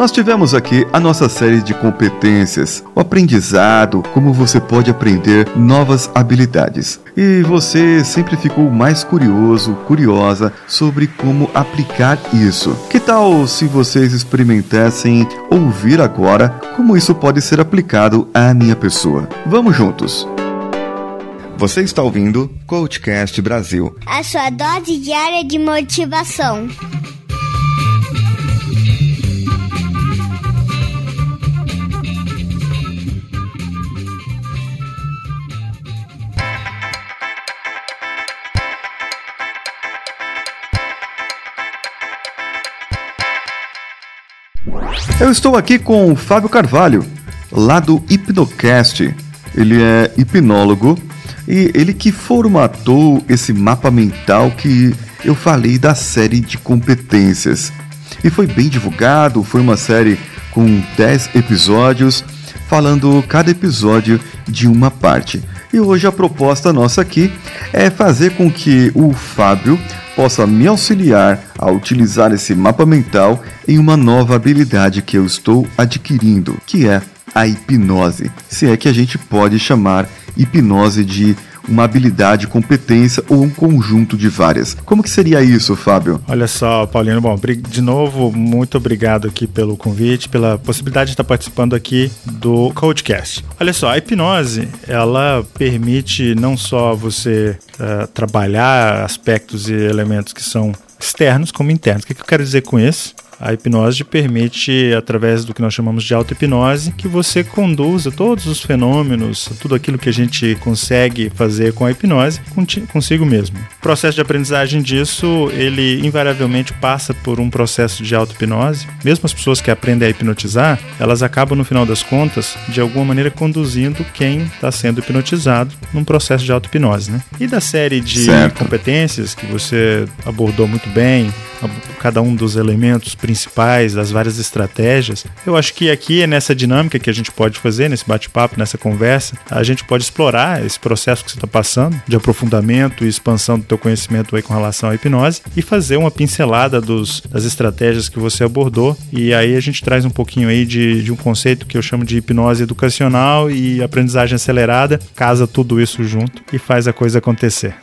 Nós tivemos aqui a nossa série de competências, o aprendizado, como você pode aprender novas habilidades. E você sempre ficou mais curioso, curiosa sobre como aplicar isso. Que tal se vocês experimentassem ouvir agora como isso pode ser aplicado à minha pessoa? Vamos juntos! Você está ouvindo Coachcast Brasil a sua dose diária de motivação. Eu estou aqui com o Fábio Carvalho, lá do Hipnocast. Ele é hipnólogo e ele que formatou esse mapa mental que eu falei da série de competências. E foi bem divulgado, foi uma série com 10 episódios, falando cada episódio de uma parte. E hoje a proposta nossa aqui é fazer com que o Fábio possa me auxiliar a utilizar esse mapa mental em uma nova habilidade que eu estou adquirindo, que é a hipnose. Se é que a gente pode chamar hipnose de uma habilidade, competência ou um conjunto de várias. Como que seria isso, Fábio? Olha só, Paulino, bom, de novo, muito obrigado aqui pelo convite, pela possibilidade de estar participando aqui do Coachcast. Olha só, a hipnose, ela permite não só você uh, trabalhar aspectos e elementos que são externos como internos. O que eu quero dizer com isso? A hipnose permite, através do que nós chamamos de auto-hipnose, que você conduza todos os fenômenos, tudo aquilo que a gente consegue fazer com a hipnose, consigo mesmo. O processo de aprendizagem disso, ele invariavelmente passa por um processo de auto-hipnose. Mesmo as pessoas que aprendem a hipnotizar, elas acabam, no final das contas, de alguma maneira conduzindo quem está sendo hipnotizado num processo de auto-hipnose. Né? E da série de certo. competências que você abordou muito bem, cada um dos elementos principais, das várias estratégias. Eu acho que aqui é nessa dinâmica que a gente pode fazer, nesse bate-papo, nessa conversa, a gente pode explorar esse processo que você está passando de aprofundamento e expansão do teu conhecimento aí com relação à hipnose e fazer uma pincelada dos, das estratégias que você abordou. E aí a gente traz um pouquinho aí de, de um conceito que eu chamo de hipnose educacional e aprendizagem acelerada, casa tudo isso junto e faz a coisa acontecer.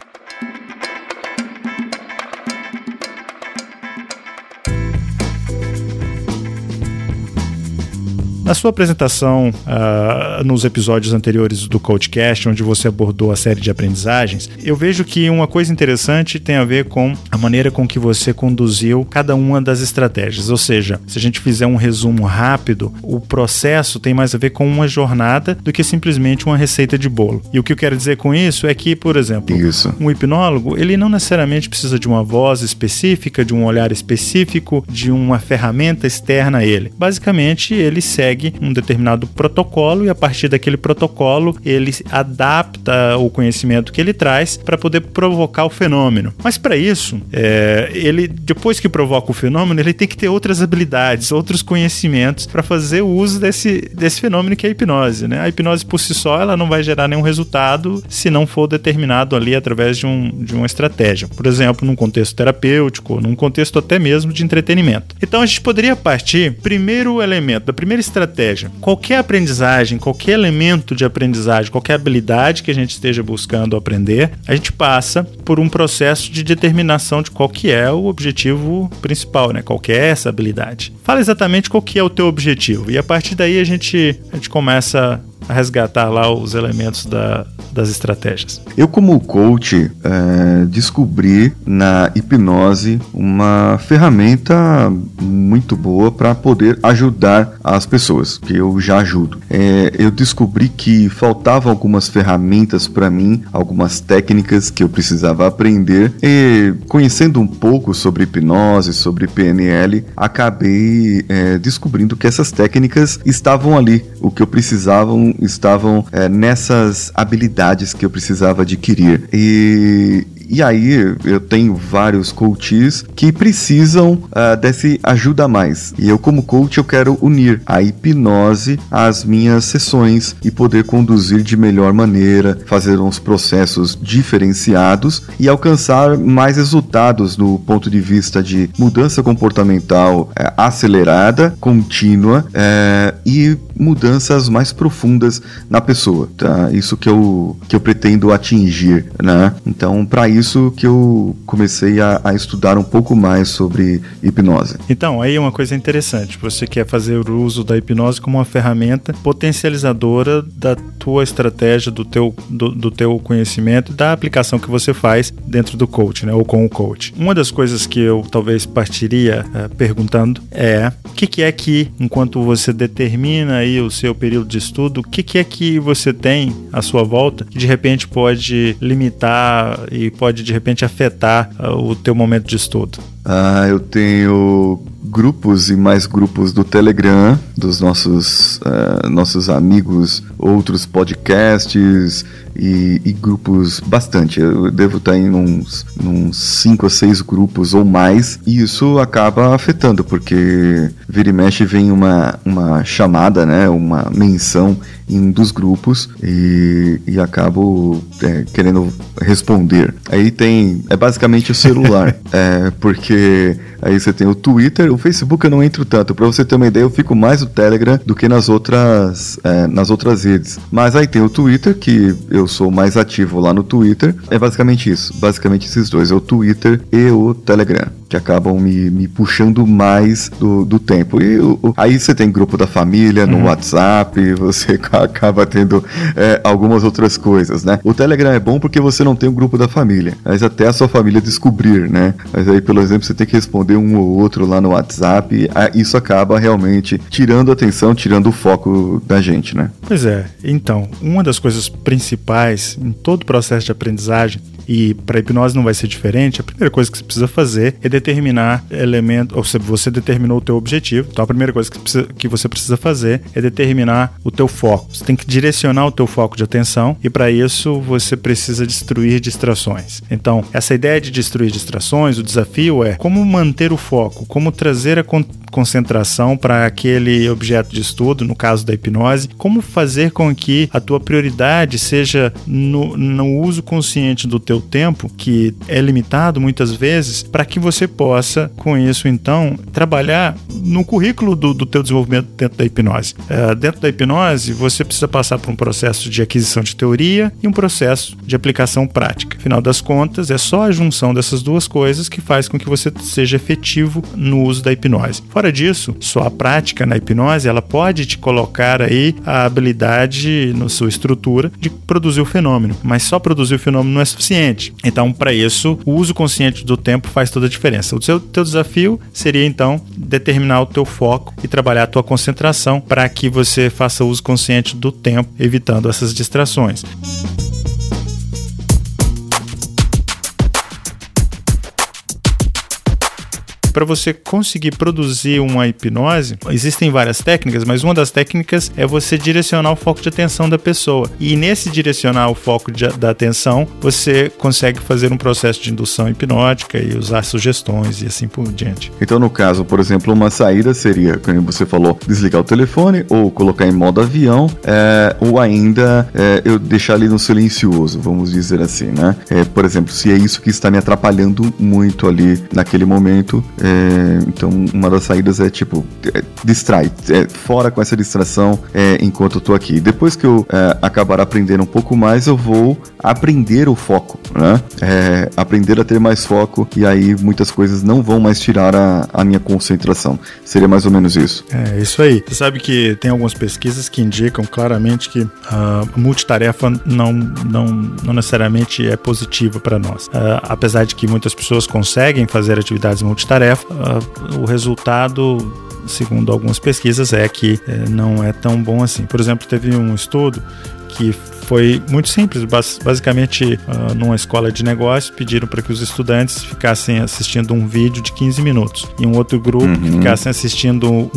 Na sua apresentação uh, nos episódios anteriores do Coachcast, onde você abordou a série de aprendizagens, eu vejo que uma coisa interessante tem a ver com a maneira com que você conduziu cada uma das estratégias. Ou seja, se a gente fizer um resumo rápido, o processo tem mais a ver com uma jornada do que simplesmente uma receita de bolo. E o que eu quero dizer com isso é que, por exemplo, isso. um hipnólogo, ele não necessariamente precisa de uma voz específica, de um olhar específico, de uma ferramenta externa a ele. Basicamente, ele segue segue um determinado protocolo e a partir daquele protocolo ele adapta o conhecimento que ele traz para poder provocar o fenômeno. Mas para isso, é, ele depois que provoca o fenômeno, ele tem que ter outras habilidades, outros conhecimentos para fazer o uso desse, desse fenômeno que é a hipnose. Né? A hipnose por si só ela não vai gerar nenhum resultado se não for determinado ali através de, um, de uma estratégia. Por exemplo, num contexto terapêutico, num contexto até mesmo de entretenimento. Então a gente poderia partir, primeiro elemento, da primeira estratégia estratégia. Qualquer aprendizagem, qualquer elemento de aprendizagem, qualquer habilidade que a gente esteja buscando aprender, a gente passa por um processo de determinação de qual que é o objetivo principal, né? Qual que é essa habilidade. Fala exatamente qual que é o teu objetivo e a partir daí a gente, a gente começa a resgatar lá os elementos da, das estratégias. Eu, como coach, é, descobri na hipnose uma ferramenta muito boa para poder ajudar as pessoas, que eu já ajudo. É, eu descobri que faltavam algumas ferramentas para mim, algumas técnicas que eu precisava aprender e conhecendo um pouco sobre hipnose, sobre PNL, acabei é, descobrindo que essas técnicas estavam ali, o que eu precisava estavam é, nessas habilidades que eu precisava adquirir. E e aí eu tenho vários coaches que precisam uh, desse ajuda a mais. E eu, como coach, eu quero unir a hipnose às minhas sessões e poder conduzir de melhor maneira, fazer uns processos diferenciados e alcançar mais resultados do ponto de vista de mudança comportamental é, acelerada, contínua é, e mudanças mais profundas na pessoa. Tá? Isso que eu, que eu pretendo atingir. Né? Então, para isso que eu comecei a, a estudar um pouco mais sobre hipnose. Então, aí é uma coisa interessante. Você quer fazer o uso da hipnose como uma ferramenta potencializadora da tua estratégia, do teu, do, do teu conhecimento, da aplicação que você faz dentro do coach, né? Ou com o coach. Uma das coisas que eu talvez partiria uh, perguntando é o que, que, é que, enquanto você determina aí o seu período de estudo, o que, que é que você tem à sua volta que de repente pode limitar e pode de repente afetar uh, o teu momento de estudo? Ah, eu tenho grupos e mais grupos do Telegram, dos nossos, uh, nossos amigos, outros podcasts e, e, grupos bastante. Eu devo estar em uns, uns cinco ou seis grupos ou mais, e isso acaba afetando, porque vira e mexe vem uma, uma chamada, né, uma menção em um dos grupos e, e acabo é, querendo responder. Aí tem. É basicamente o celular. é, porque aí você tem o Twitter, o Facebook eu não entro tanto. Pra você ter uma ideia, eu fico mais no Telegram do que nas outras, é, nas outras redes. Mas aí tem o Twitter, que eu sou mais ativo lá no Twitter. É basicamente isso. Basicamente esses dois. É o Twitter e o Telegram que acabam me, me puxando mais do, do tempo. E o, aí você tem grupo da família no uhum. WhatsApp, você acaba tendo é, algumas outras coisas, né? O Telegram é bom porque você não tem um grupo da família, mas até a sua família descobrir, né? Mas aí, pelo exemplo, você tem que responder um ou outro lá no WhatsApp, isso acaba realmente tirando a atenção, tirando o foco da gente, né? Pois é. Então, uma das coisas principais em todo o processo de aprendizagem e para hipnose não vai ser diferente, a primeira coisa que você precisa fazer é determinar elemento, ou seja, você determinou o teu objetivo. Então a primeira coisa que, precisa, que você precisa fazer é determinar o teu foco. Você tem que direcionar o teu foco de atenção e para isso você precisa destruir distrações. Então, essa ideia de destruir distrações, o desafio é como manter o foco, como trazer a concentração para aquele objeto de estudo, no caso da hipnose, como fazer com que a tua prioridade seja no, no uso consciente do teu seu tempo, que é limitado muitas vezes, para que você possa, com isso, então, trabalhar no currículo do, do teu desenvolvimento dentro da hipnose. É, dentro da hipnose, você precisa passar por um processo de aquisição de teoria e um processo de aplicação prática. Afinal das contas, é só a junção dessas duas coisas que faz com que você seja efetivo no uso da hipnose. Fora disso, só a prática na hipnose, ela pode te colocar aí a habilidade na sua estrutura de produzir o fenômeno, mas só produzir o fenômeno não é suficiente consciente. Então, para isso, o uso consciente do tempo faz toda a diferença. O seu teu desafio seria então determinar o teu foco e trabalhar a tua concentração para que você faça uso consciente do tempo, evitando essas distrações. Para você conseguir produzir uma hipnose, existem várias técnicas, mas uma das técnicas é você direcionar o foco de atenção da pessoa. E nesse direcionar o foco de, da atenção, você consegue fazer um processo de indução hipnótica e usar sugestões e assim por diante. Então, no caso, por exemplo, uma saída seria, como você falou, desligar o telefone ou colocar em modo avião, é, ou ainda é, eu deixar ali no silencioso, vamos dizer assim, né? É, por exemplo, se é isso que está me atrapalhando muito ali naquele momento, é, então, uma das saídas é tipo, é, distrai, é, fora com essa distração é, enquanto eu tô aqui. Depois que eu é, acabar aprendendo um pouco mais, eu vou aprender o foco, né? É, aprender a ter mais foco e aí muitas coisas não vão mais tirar a, a minha concentração. Seria mais ou menos isso. É, isso aí. Você sabe que tem algumas pesquisas que indicam claramente que a multitarefa não, não, não necessariamente é positiva para nós. Uh, apesar de que muitas pessoas conseguem fazer atividades multitarefa, uh, o resultado segundo algumas pesquisas, é que uh, não é tão bom assim. Por exemplo, teve um estudo que foi muito simples. Basicamente, uh, numa escola de negócios, pediram para que os estudantes ficassem assistindo um vídeo de 15 minutos e um outro grupo uhum. ficassem assistindo um,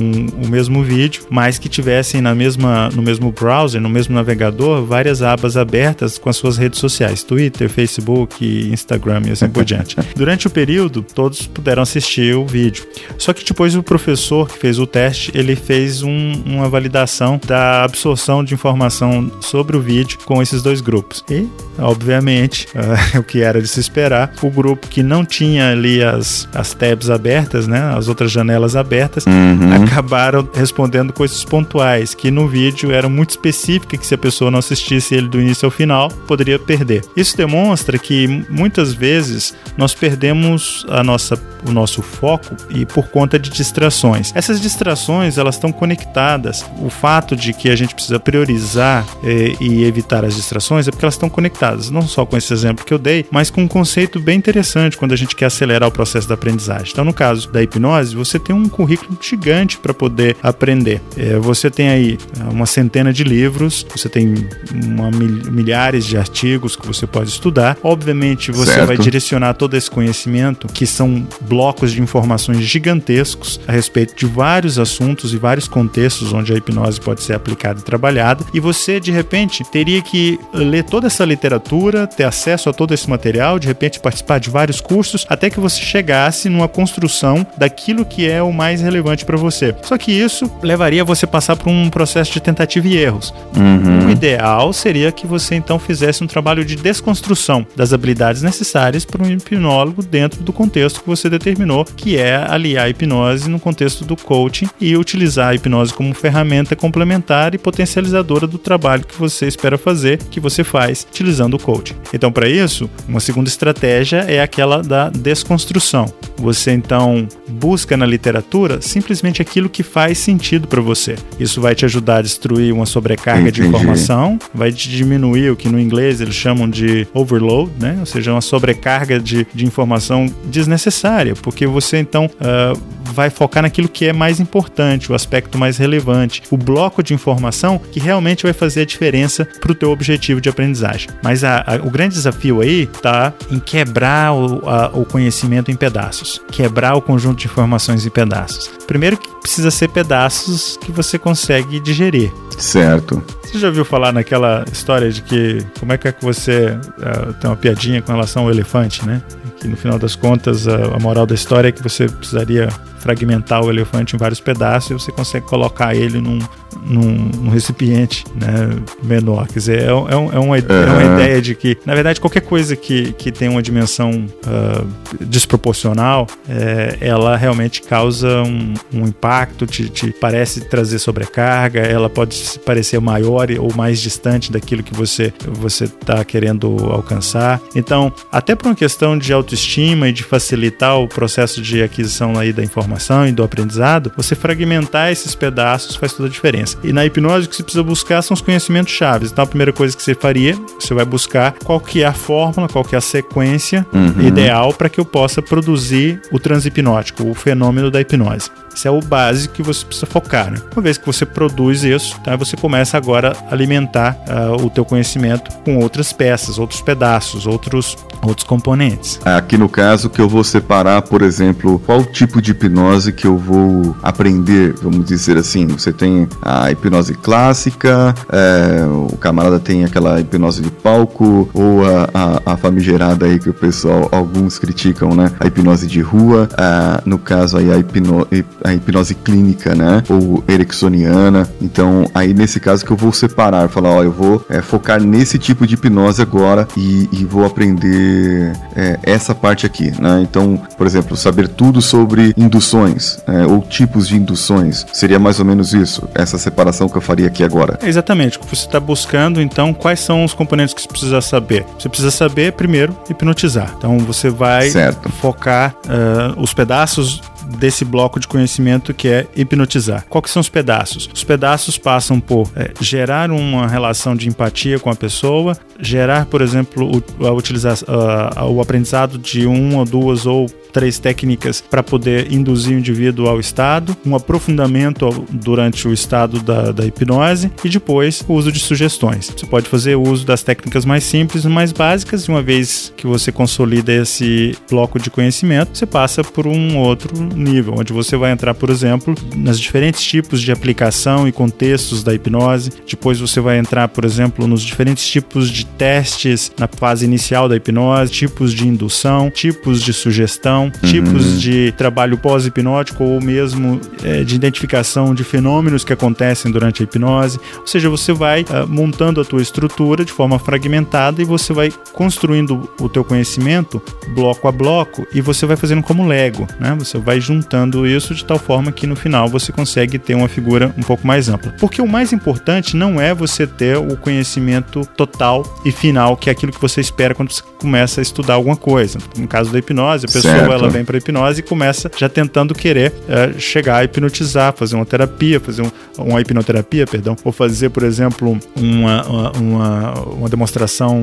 o mesmo vídeo, mas que tivessem na mesma, no mesmo browser, no mesmo navegador, várias abas abertas com as suas redes sociais: Twitter, Facebook, Instagram e assim por diante. Durante o período, todos puderam assistir o vídeo. Só que depois o professor que fez o teste, ele fez um, uma validação da absorção de informação sobre o vídeo com esses dois grupos. E, obviamente, uh, o que era de se esperar, o grupo que não tinha ali as, as tabs abertas, né, as outras janelas abertas, uhum. acabaram respondendo coisas pontuais, que no vídeo eram muito específicas, que se a pessoa não assistisse ele do início ao final, poderia perder. Isso demonstra que muitas vezes nós perdemos a nossa, o nosso foco e por conta de distrações. Essas distrações elas estão conectadas. O fato de que a gente precisa priorizar eh, e evitar as distrações é porque elas estão conectadas, não só com esse exemplo que eu dei, mas com um conceito bem interessante quando a gente quer acelerar o processo da aprendizagem. Então, no caso da hipnose, você tem um currículo gigante para poder aprender. Eh, você tem aí uma centena de livros, você tem uma, milhares de artigos que você pode estudar. Obviamente, você certo. vai direcionar todo esse conhecimento, que são blocos de informações gigantescos a respeito de vários assuntos e vários contextos onde a hipnose pode ser aplicada e trabalhada, e você de repente teria que ler toda essa literatura, ter acesso a todo esse material, de repente participar de vários cursos, até que você chegasse numa construção daquilo que é o mais relevante para você. Só que isso levaria você a passar por um processo de tentativa e erros. Uhum. O ideal seria que você então fizesse um trabalho de desconstrução das habilidades necessárias para um hipnólogo dentro do contexto que você determinou, que é aliar a hipnose no contexto do coaching e utilizar a hipnose como ferramenta complementar e potencializadora do trabalho que você espera fazer, que você faz utilizando o coaching. Então, para isso, uma segunda estratégia é aquela da desconstrução. Você então busca na literatura simplesmente aquilo que faz sentido para você. Isso vai te ajudar a destruir uma sobrecarga Entendi. de informação, vai te diminuir o que no inglês eles chamam de overload, né? Ou seja, uma sobrecarga de, de informação desnecessária, porque você então uh, vai focar naquilo que é mais importante, o aspecto mais relevante, o bloco de informação que realmente vai fazer a diferença para o teu objetivo de aprendizagem. Mas a, a, o grande desafio aí está em quebrar o, a, o conhecimento em pedaços, quebrar o conjunto de informações em pedaços. Primeiro que precisa ser pedaços que você consegue digerir. Certo. Você já ouviu falar naquela história de que como é que é que você uh, tem uma piadinha com relação ao elefante, né? Que no final das contas a, a moral da história é que você precisaria fragmentar o elefante em vários pedaços e você consegue colocar ele num, num, num recipiente né, menor. Quer dizer, é, é, um, é, uma, é, uma, ideia de que, na verdade, qualquer coisa que, que tem uma dimensão uh, desproporcional, é, ela realmente causa um, um impacto, te, te, parece trazer sobrecarga, ela pode parecer maior ou mais distante daquilo que você você está querendo alcançar. Então, até por uma questão de autoestima e de facilitar o processo de aquisição aí da informação e do aprendizado, você fragmentar esses pedaços faz toda a diferença. E na hipnose o que você precisa buscar são os conhecimentos chaves. Então a primeira coisa que você faria, você vai buscar qual que é a fórmula, qual que é a sequência uhum. ideal para que eu possa produzir o transhipnótico, o fenômeno da hipnose. Isso é o básico que você precisa focar. Né? Uma vez que você produz isso, tá, você começa agora a alimentar uh, o teu conhecimento com outras peças, outros pedaços, outros, outros componentes. Aqui no caso que eu vou separar, por exemplo, qual tipo de hipnose que eu vou aprender, vamos dizer assim. Você tem a hipnose clássica, é, o camarada tem aquela hipnose de palco, ou a, a, a, famigerada aí que o pessoal, alguns criticam, né? A hipnose de rua, uh, no caso aí a hipnose a hipnose clínica, né? Ou ericksoniana. Então, aí nesse caso que eu vou separar, falar, ó, eu vou é, focar nesse tipo de hipnose agora e, e vou aprender é, essa parte aqui, né? Então, por exemplo, saber tudo sobre induções é, ou tipos de induções. Seria mais ou menos isso, essa separação que eu faria aqui agora. Exatamente. Você está buscando, então, quais são os componentes que você precisa saber? Você precisa saber, primeiro, hipnotizar. Então, você vai certo. focar uh, os pedaços desse bloco de conhecimento que é hipnotizar. Que são os pedaços? Os pedaços passam por é, gerar uma relação de empatia com a pessoa, gerar, por exemplo, o, a o aprendizado de uma, duas ou três técnicas para poder induzir o indivíduo ao estado, um aprofundamento durante o estado da, da hipnose e depois o uso de sugestões. Você pode fazer uso das técnicas mais simples, mais básicas, e uma vez que você consolida esse bloco de conhecimento, você passa por um outro nível, onde você vai entrar, por exemplo, nas diferentes tipos de aplicação e contextos da hipnose. Depois você vai entrar, por exemplo, nos diferentes tipos de testes na fase inicial da hipnose, tipos de indução, tipos de sugestão uhum. tipos de trabalho pós-hipnótico ou mesmo é, de identificação de fenômenos que acontecem durante a hipnose. Ou seja, você vai uh, montando a tua estrutura de forma fragmentada e você vai construindo o teu conhecimento bloco a bloco e você vai fazendo como Lego, né? Você vai juntando isso de tal forma que no final você consegue ter uma figura um pouco mais ampla. Porque o mais importante não é você ter o conhecimento total e final, que é aquilo que você espera quando você começa a estudar alguma coisa. No caso da hipnose, a pessoa certo. ela vem para hipnose e começa já tentando querer é, chegar a hipnotizar, fazer uma terapia, fazer um, uma hipnoterapia, perdão, ou fazer, por exemplo, uma, uma, uma demonstração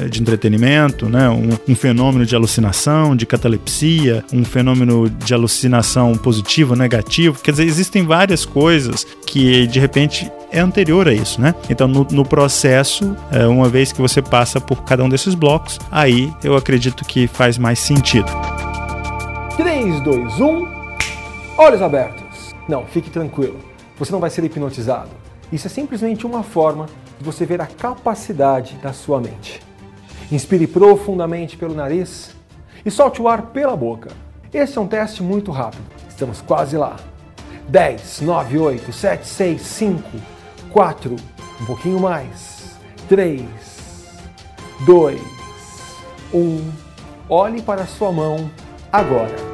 é, de entretenimento, né? Um, um, fenômeno de alucinação, de catalepsia, um fenômeno de alucinação positivo, negativo. Quer dizer, existem várias coisas que de repente é anterior a isso, né? Então, no, no processo, é, uma vez que você passa por cada um desses blocos, aí eu acredito que faz mais sentido. 3, 2, 1. Olhos abertos. Não, fique tranquilo. Você não vai ser hipnotizado. Isso é simplesmente uma forma de você ver a capacidade da sua mente. Inspire profundamente pelo nariz e solte o ar pela boca. Esse é um teste muito rápido. Estamos quase lá. 10, 9, 8, 7, 6, 5, 4, um pouquinho mais. 3, 2, 1. Olhe para a sua mão agora.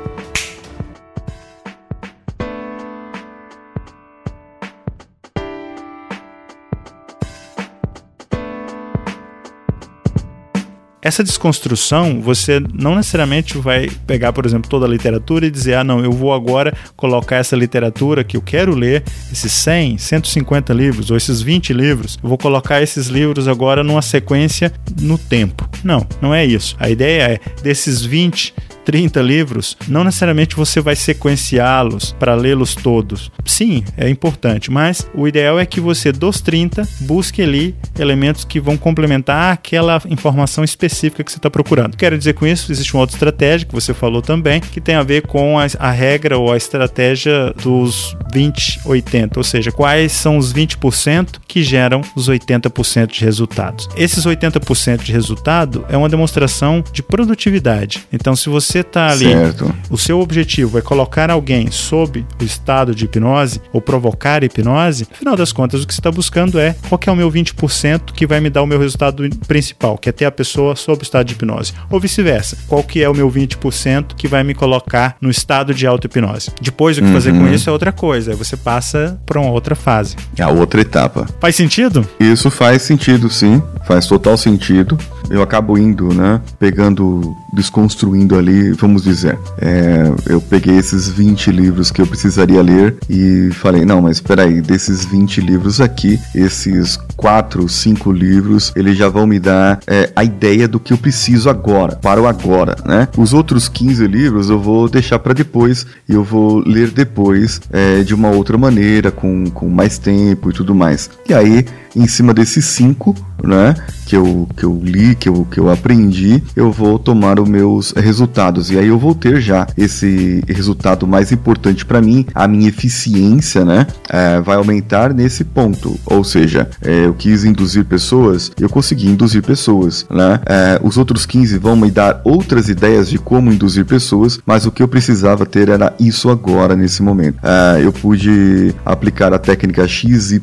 Essa desconstrução, você não necessariamente vai pegar, por exemplo, toda a literatura e dizer, ah, não, eu vou agora colocar essa literatura que eu quero ler, esses 100, 150 livros ou esses 20 livros, eu vou colocar esses livros agora numa sequência no tempo. Não, não é isso. A ideia é, desses 20, 30 livros, não necessariamente você vai sequenciá-los para lê-los todos. Sim, é importante, mas o ideal é que você, dos 30, busque ali elementos que vão complementar aquela informação específica que você está procurando. Quero dizer com isso, existe uma outra estratégia que você falou também, que tem a ver com a, a regra ou a estratégia dos 20-80, ou seja, quais são os 20% que geram os 80% de resultados. Esses 80% de resultado é uma demonstração de produtividade. Então, se você está ali, certo. o seu objetivo é colocar alguém sob o estado de hipnose ou provocar hipnose, no final das contas, o que você está buscando é qual é o meu 20% que vai me dar o meu resultado principal, que é ter a pessoa sob o estado de hipnose. Ou vice-versa, qual que é o meu 20% que vai me colocar no estado de auto-hipnose. Depois, o que uhum. fazer com uhum. isso é outra coisa, aí você passa para uma outra fase. É a outra etapa. Faz sentido? Isso faz sentido, sim. Faz total sentido. Eu acabo indo, né? Pegando, desconstruindo ali, vamos dizer. É, eu peguei esses 20 livros que eu precisaria ler e falei, não, mas espera aí, desses 20 livros aqui, esses 4, 5 livros, eles já vão me dar é, a ideia do que eu preciso agora, para o agora, né? Os outros 15 livros eu vou deixar para depois e eu vou ler depois é, de uma outra maneira, com, com mais tempo e tudo mais. E aí em cima desses cinco, né, que eu, que eu li, que eu, que eu aprendi, eu vou tomar os meus resultados. E aí eu vou ter já esse resultado mais importante para mim, a minha eficiência, né, é, vai aumentar nesse ponto. Ou seja, é, eu quis induzir pessoas, eu consegui induzir pessoas, né. É, os outros 15 vão me dar outras ideias de como induzir pessoas, mas o que eu precisava ter era isso agora, nesse momento. É, eu pude aplicar a técnica XYZ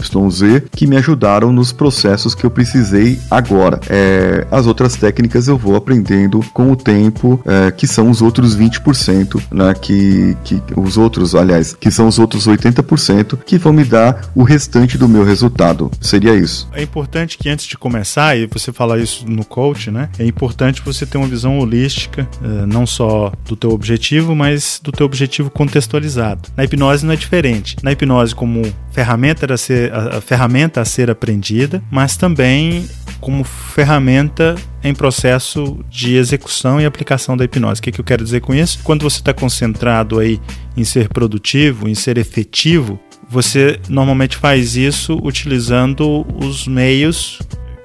que me ajudava ajudaram nos processos que eu precisei agora. É, as outras técnicas eu vou aprendendo com o tempo, é, que são os outros 20%, né? Que, que os outros, aliás, que são os outros 80% que vão me dar o restante do meu resultado. Seria isso. É importante que antes de começar, e você fala isso no coach, né? É importante você ter uma visão holística, é, não só do teu objetivo, mas do teu objetivo contextualizado. Na hipnose não é diferente. Na hipnose como ferramenta a ser, a, ferramenta a ser aprendida, mas também como ferramenta em processo de execução e aplicação da hipnose. O que, que eu quero dizer com isso? Quando você está concentrado aí em ser produtivo, em ser efetivo, você normalmente faz isso utilizando os meios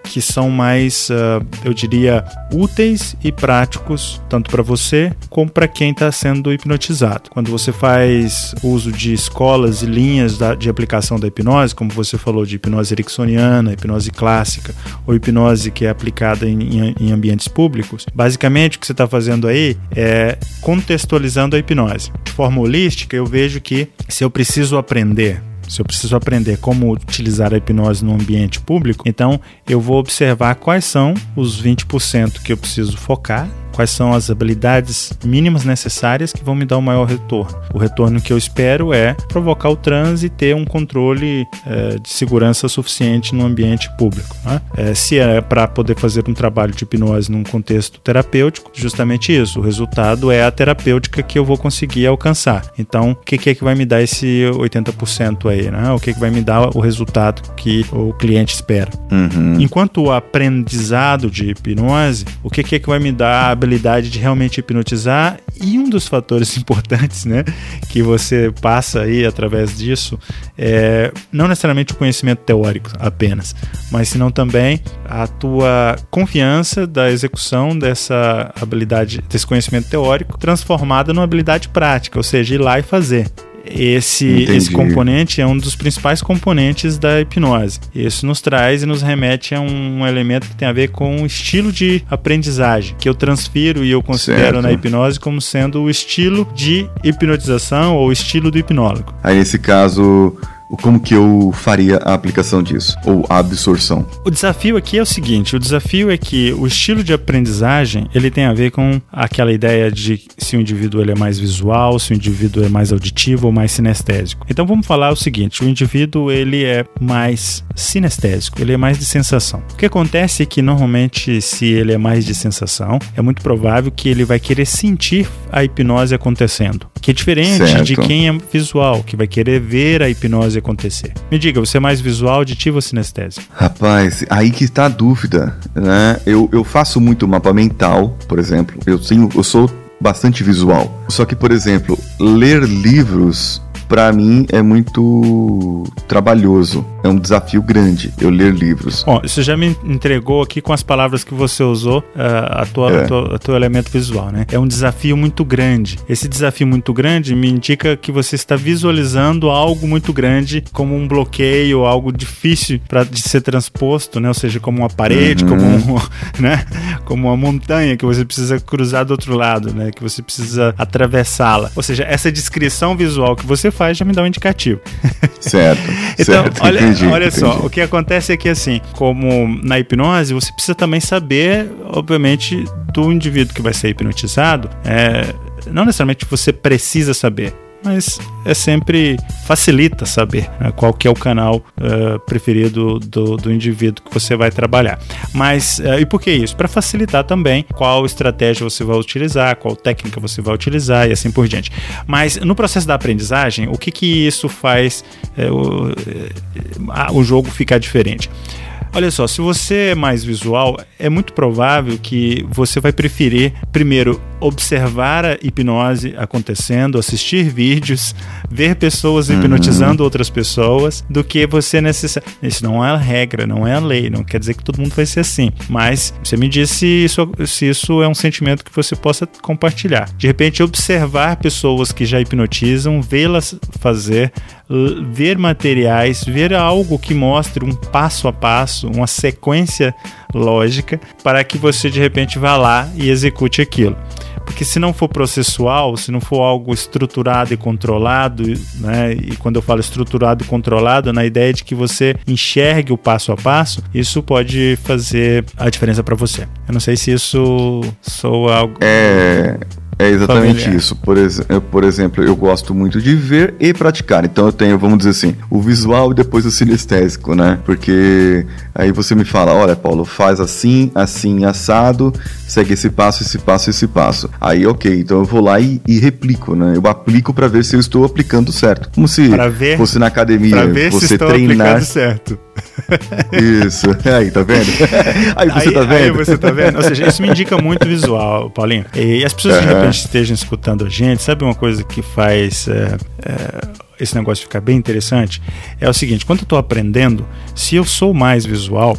que são mais, uh, eu diria, úteis e práticos, tanto para você como para quem está sendo hipnotizado. Quando você faz uso de escolas e linhas da, de aplicação da hipnose, como você falou de hipnose ericksoniana, hipnose clássica ou hipnose que é aplicada em, em, em ambientes públicos, basicamente o que você está fazendo aí é contextualizando a hipnose. De forma holística, eu vejo que se eu preciso aprender se eu preciso aprender como utilizar a hipnose no ambiente público, então eu vou observar quais são os 20% que eu preciso focar quais são as habilidades mínimas necessárias que vão me dar o maior retorno. O retorno que eu espero é provocar o transe e ter um controle é, de segurança suficiente no ambiente público. Né? É, se é para poder fazer um trabalho de hipnose num contexto terapêutico, justamente isso. O resultado é a terapêutica que eu vou conseguir alcançar. Então, o que, que é que vai me dar esse 80% aí? Né? O que, que vai me dar o resultado que o cliente espera? Uhum. Enquanto o aprendizado de hipnose, o que, que é que vai me dar a habilidade de realmente hipnotizar e um dos fatores importantes, né, que você passa aí através disso é não necessariamente o conhecimento teórico apenas, mas senão também a tua confiança da execução dessa habilidade, desse conhecimento teórico transformada numa habilidade prática, ou seja, ir lá e fazer. Esse, esse componente é um dos principais componentes da hipnose. Isso nos traz e nos remete a um elemento que tem a ver com o estilo de aprendizagem, que eu transfiro e eu considero certo. na hipnose como sendo o estilo de hipnotização ou o estilo do hipnólogo. Aí, nesse caso, como que eu faria a aplicação disso ou a absorção? O desafio aqui é o seguinte, o desafio é que o estilo de aprendizagem, ele tem a ver com aquela ideia de se o indivíduo ele é mais visual, se o indivíduo é mais auditivo ou mais sinestésico. Então vamos falar o seguinte, o indivíduo ele é mais sinestésico, ele é mais de sensação. O que acontece é que normalmente se ele é mais de sensação, é muito provável que ele vai querer sentir a hipnose acontecendo, que é diferente certo. de quem é visual, que vai querer ver a hipnose acontecer. Me diga, você é mais visual, auditivo ou sinestésico? Rapaz, aí que está a dúvida, né? Eu, eu faço muito mapa mental, por exemplo. Eu, tenho, eu sou bastante visual. Só que, por exemplo, ler livros para mim é muito trabalhoso. É um desafio grande eu ler livros. Bom, isso já me entregou aqui com as palavras que você usou uh, a, tua, é. a, tua, a teu elemento visual, né? É um desafio muito grande. Esse desafio muito grande me indica que você está visualizando algo muito grande como um bloqueio, algo difícil para de ser transposto, né? Ou seja, como uma parede, uhum. como um, né? Como uma montanha que você precisa cruzar do outro lado, né? Que você precisa atravessá-la. Ou seja, essa descrição visual que você faz já me dá um indicativo. Certo. então, certo, olha, entendi, olha entendi. só, o que acontece é que assim, como na hipnose, você precisa também saber, obviamente, do indivíduo que vai ser hipnotizado. É, não necessariamente você precisa saber, mas é sempre facilita saber né, qual que é o canal uh, preferido do, do, indivíduo que você vai trabalhar. Mas uh, e por que isso? Para facilitar também qual estratégia você vai utilizar, qual técnica você vai utilizar e assim por diante. Mas no processo da aprendizagem, o que que isso faz uh, o, o jogo ficar diferente? Olha só, se você é mais visual, é muito provável que você vai preferir, primeiro, observar a hipnose acontecendo, assistir vídeos, ver pessoas uhum. hipnotizando outras pessoas, do que você necessariamente. Isso não é a regra, não é a lei, não quer dizer que todo mundo vai ser assim. Mas você me disse se isso, se isso é um sentimento que você possa compartilhar. De repente, observar pessoas que já hipnotizam, vê-las fazer, ver materiais, ver algo que mostre um passo a passo, uma sequência lógica, para que você de repente vá lá e execute aquilo. Porque se não for processual, se não for algo estruturado e controlado, né? E quando eu falo estruturado e controlado, na ideia de que você enxergue o passo a passo, isso pode fazer a diferença para você. Eu não sei se isso soa algo. É. É exatamente familiar. isso. Por, ex por, exemplo, eu gosto muito de ver e praticar. Então eu tenho, vamos dizer assim, o visual e depois o sinestésico, né? Porque aí você me fala, olha, Paulo, faz assim, assim, assado, segue esse passo, esse passo, esse passo. Aí, ok, então eu vou lá e, e replico, né? Eu aplico para ver se eu estou aplicando certo. Como se ver, fosse na academia, pra ver você se treinar. certo. Isso. Aí, tá vendo? Aí você aí, tá vendo? Aí você tá vendo? Ou seja, isso me indica muito visual, Paulinho. E as pessoas que de repente estejam escutando a gente, sabe uma coisa que faz é, é, esse negócio ficar bem interessante? É o seguinte: quando eu tô aprendendo, se eu sou mais visual,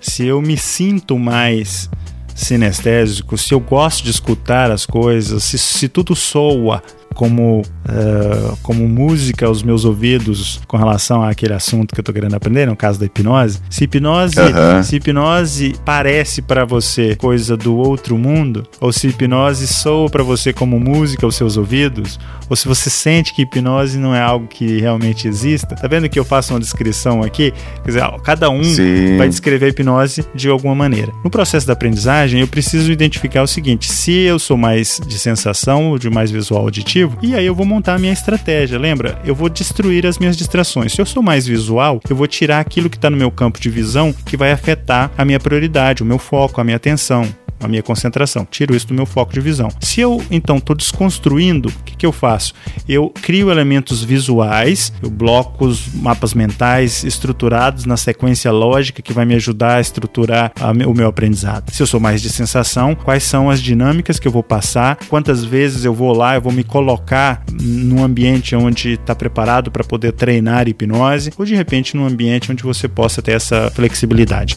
se eu me sinto mais sinestésico, se eu gosto de escutar as coisas, se, se tudo soa como, uh, como música aos meus ouvidos com relação àquele assunto que eu estou querendo aprender, no caso da hipnose. Se hipnose, uhum. se hipnose parece para você coisa do outro mundo, ou se hipnose soa para você como música aos seus ouvidos, ou se você sente que hipnose não é algo que realmente exista. Tá vendo que eu faço uma descrição aqui? Quer dizer, cada um Sim. vai descrever a hipnose de alguma maneira. No processo da aprendizagem, eu preciso identificar o seguinte: se eu sou mais de sensação, ou de mais visual auditivo, e aí eu vou montar a minha estratégia. Lembra? Eu vou destruir as minhas distrações. Se eu sou mais visual, eu vou tirar aquilo que está no meu campo de visão que vai afetar a minha prioridade, o meu foco, a minha atenção a minha concentração. Tiro isso do meu foco de visão. Se eu então estou desconstruindo, o que, que eu faço? Eu crio elementos visuais, eu bloco os mapas mentais estruturados na sequência lógica que vai me ajudar a estruturar a, o meu aprendizado. Se eu sou mais de sensação, quais são as dinâmicas que eu vou passar, quantas vezes eu vou lá, eu vou me colocar num ambiente onde está preparado para poder treinar hipnose, ou de repente num ambiente onde você possa ter essa flexibilidade.